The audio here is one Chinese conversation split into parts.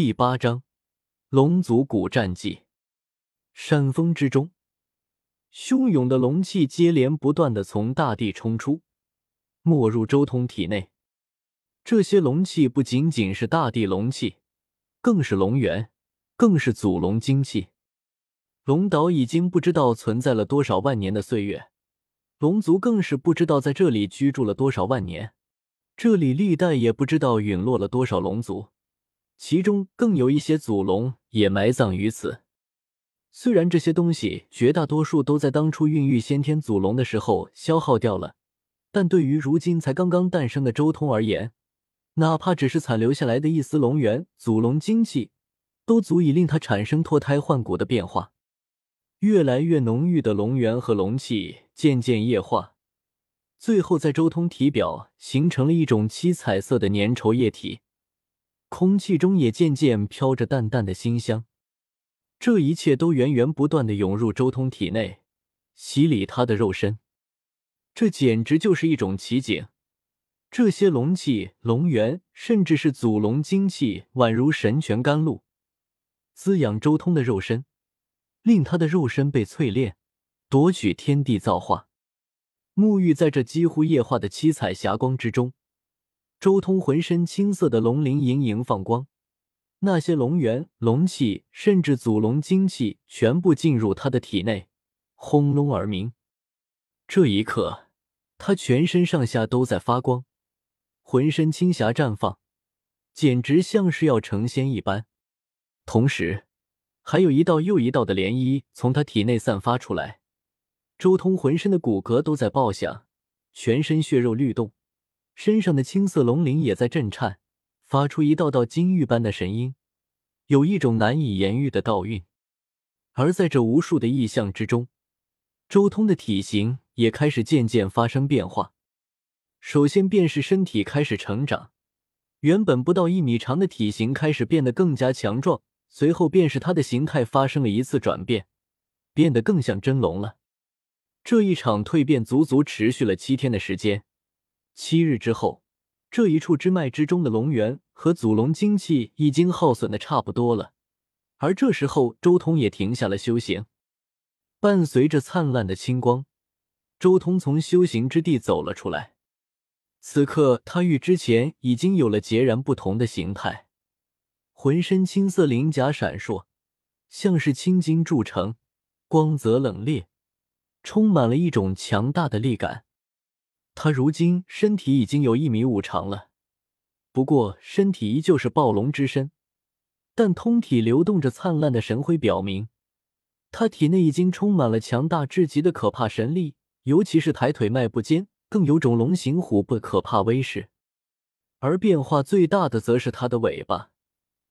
第八章，龙族古战记。山峰之中，汹涌的龙气接连不断的从大地冲出，没入周通体内。这些龙气不仅仅是大地龙气，更是龙源，更是祖龙精气。龙岛已经不知道存在了多少万年的岁月，龙族更是不知道在这里居住了多少万年，这里历代也不知道陨落了多少龙族。其中更有一些祖龙也埋葬于此。虽然这些东西绝大多数都在当初孕育先天祖龙的时候消耗掉了，但对于如今才刚刚诞生的周通而言，哪怕只是残留下来的一丝龙元、祖龙精气，都足以令他产生脱胎换骨的变化。越来越浓郁的龙元和龙气渐渐液化，最后在周通体表形成了一种七彩色的粘稠液体。空气中也渐渐飘着淡淡的馨香，这一切都源源不断的涌入周通体内，洗礼他的肉身。这简直就是一种奇景。这些龙气、龙元，甚至是祖龙精气，宛如神泉甘露，滋养周通的肉身，令他的肉身被淬炼，夺取天地造化，沐浴在这几乎液化的七彩霞光之中。周通浑身青色的龙鳞盈盈放光，那些龙元、龙气，甚至祖龙精气，全部进入他的体内，轰隆而鸣。这一刻，他全身上下都在发光，浑身青霞绽放，简直像是要成仙一般。同时，还有一道又一道的涟漪从他体内散发出来。周通浑身的骨骼都在爆响，全身血肉律动。身上的青色龙鳞也在震颤，发出一道道金玉般的神音，有一种难以言喻的道韵。而在这无数的异象之中，周通的体型也开始渐渐发生变化。首先便是身体开始成长，原本不到一米长的体型开始变得更加强壮。随后便是他的形态发生了一次转变，变得更像真龙了。这一场蜕变足足持续了七天的时间。七日之后，这一处支脉之中的龙源和祖龙精气已经耗损的差不多了。而这时候，周通也停下了修行。伴随着灿烂的青光，周通从修行之地走了出来。此刻，他与之前已经有了截然不同的形态，浑身青色鳞甲闪烁，像是青金铸成，光泽冷冽，充满了一种强大的力感。他如今身体已经有一米五长了，不过身体依旧是暴龙之身，但通体流动着灿烂的神辉，表明他体内已经充满了强大至极的可怕神力，尤其是抬腿迈步间，更有种龙行虎步的可怕威势。而变化最大的，则是他的尾巴，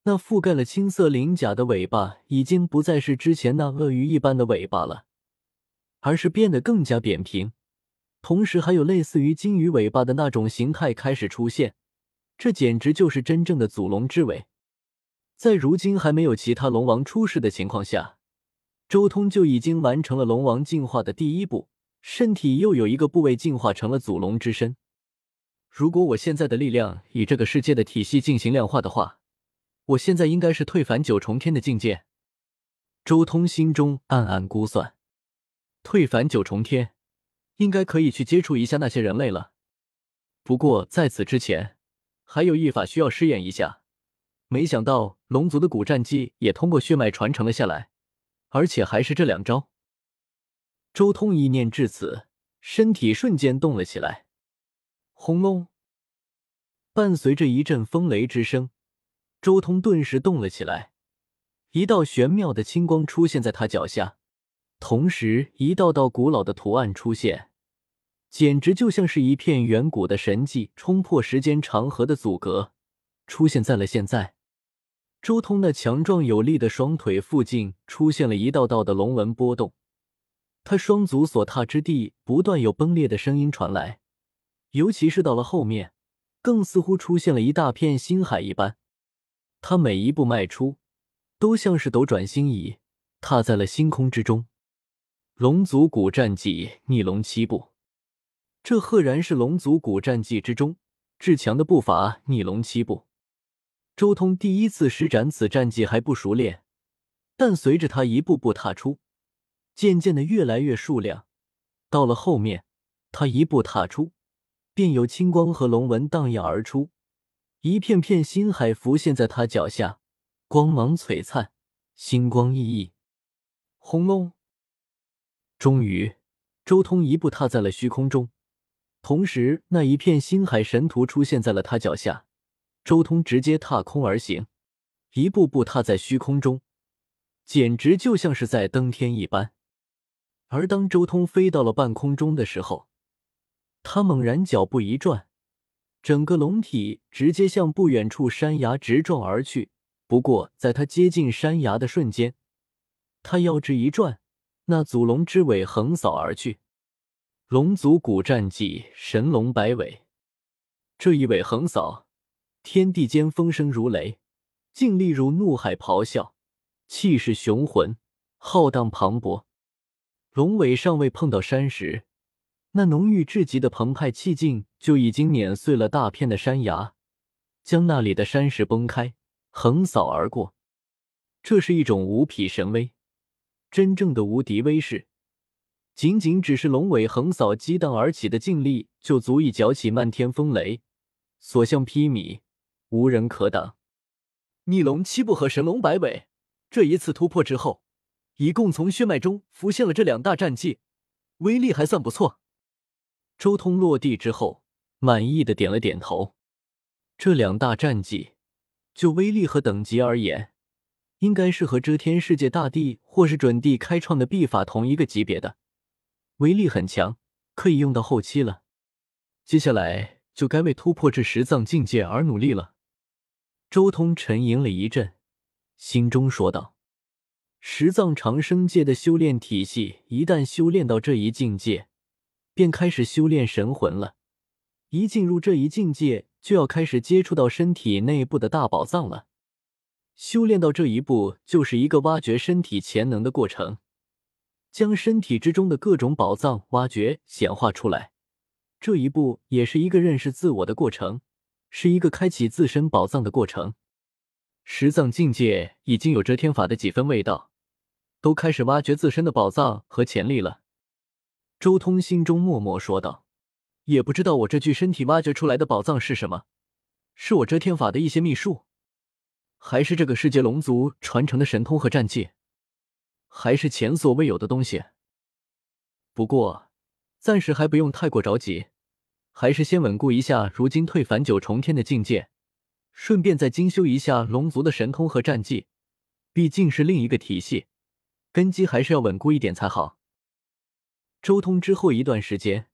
那覆盖了青色鳞甲的尾巴，已经不再是之前那鳄鱼一般的尾巴了，而是变得更加扁平。同时，还有类似于金鱼尾巴的那种形态开始出现，这简直就是真正的祖龙之尾。在如今还没有其他龙王出世的情况下，周通就已经完成了龙王进化的第一步，身体又有一个部位进化成了祖龙之身。如果我现在的力量以这个世界的体系进行量化的话，我现在应该是退凡九重天的境界。周通心中暗暗估算，退凡九重天。应该可以去接触一下那些人类了，不过在此之前，还有一法需要试验一下。没想到龙族的古战技也通过血脉传承了下来，而且还是这两招。周通一念至此，身体瞬间动了起来。轰隆！伴随着一阵风雷之声，周通顿时动了起来，一道玄妙的青光出现在他脚下。同时，一道道古老的图案出现，简直就像是一片远古的神迹，冲破时间长河的阻隔，出现在了现在。周通那强壮有力的双腿附近出现了一道道的龙纹波动，他双足所踏之地不断有崩裂的声音传来，尤其是到了后面，更似乎出现了一大片星海一般。他每一步迈出，都像是斗转星移，踏在了星空之中。龙族古战记逆龙七步，这赫然是龙族古战记之中至强的步伐。逆龙七步，周通第一次施展此战技还不熟练，但随着他一步步踏出，渐渐的越来越数量。到了后面，他一步踏出，便有青光和龙纹荡漾而出，一片片星海浮现在他脚下，光芒璀璨，星光熠熠。轰隆！终于，周通一步踏在了虚空中，同时那一片星海神图出现在了他脚下。周通直接踏空而行，一步步踏在虚空中，简直就像是在登天一般。而当周通飞到了半空中的时候，他猛然脚步一转，整个龙体直接向不远处山崖直撞而去。不过，在他接近山崖的瞬间，他腰肢一转，那祖龙之尾横扫而去。龙族古战技神龙摆尾，这一尾横扫。天地间风声如雷，劲力如怒海咆哮，气势雄浑，浩荡磅礴。龙尾尚未碰到山石，那浓郁至极的澎湃气劲就已经碾碎了大片的山崖，将那里的山石崩开，横扫而过。这是一种无匹神威，真正的无敌威势。仅仅只是龙尾横扫激荡而起的劲力，就足以搅起漫天风雷，所向披靡。无人可挡。逆龙七步和神龙摆尾，这一次突破之后，一共从血脉中浮现了这两大战技，威力还算不错。周通落地之后，满意的点了点头。这两大战技，就威力和等级而言，应该是和遮天世界大帝或是准帝开创的秘法同一个级别的，威力很强，可以用到后期了。接下来就该为突破至十藏境界而努力了。周通沉吟了一阵，心中说道：“十藏长生界的修炼体系，一旦修炼到这一境界，便开始修炼神魂了。一进入这一境界，就要开始接触到身体内部的大宝藏了。修炼到这一步，就是一个挖掘身体潜能的过程，将身体之中的各种宝藏挖掘显化出来。这一步也是一个认识自我的过程。”是一个开启自身宝藏的过程。十藏境界已经有遮天法的几分味道，都开始挖掘自身的宝藏和潜力了。周通心中默默说道：“也不知道我这具身体挖掘出来的宝藏是什么，是我遮天法的一些秘术，还是这个世界龙族传承的神通和战技，还是前所未有的东西。不过，暂时还不用太过着急。”还是先稳固一下如今退凡九重天的境界，顺便再精修一下龙族的神通和战技。毕竟是另一个体系，根基还是要稳固一点才好。周通之后一段时间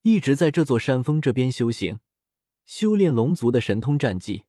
一直在这座山峰这边修行，修炼龙族的神通战技。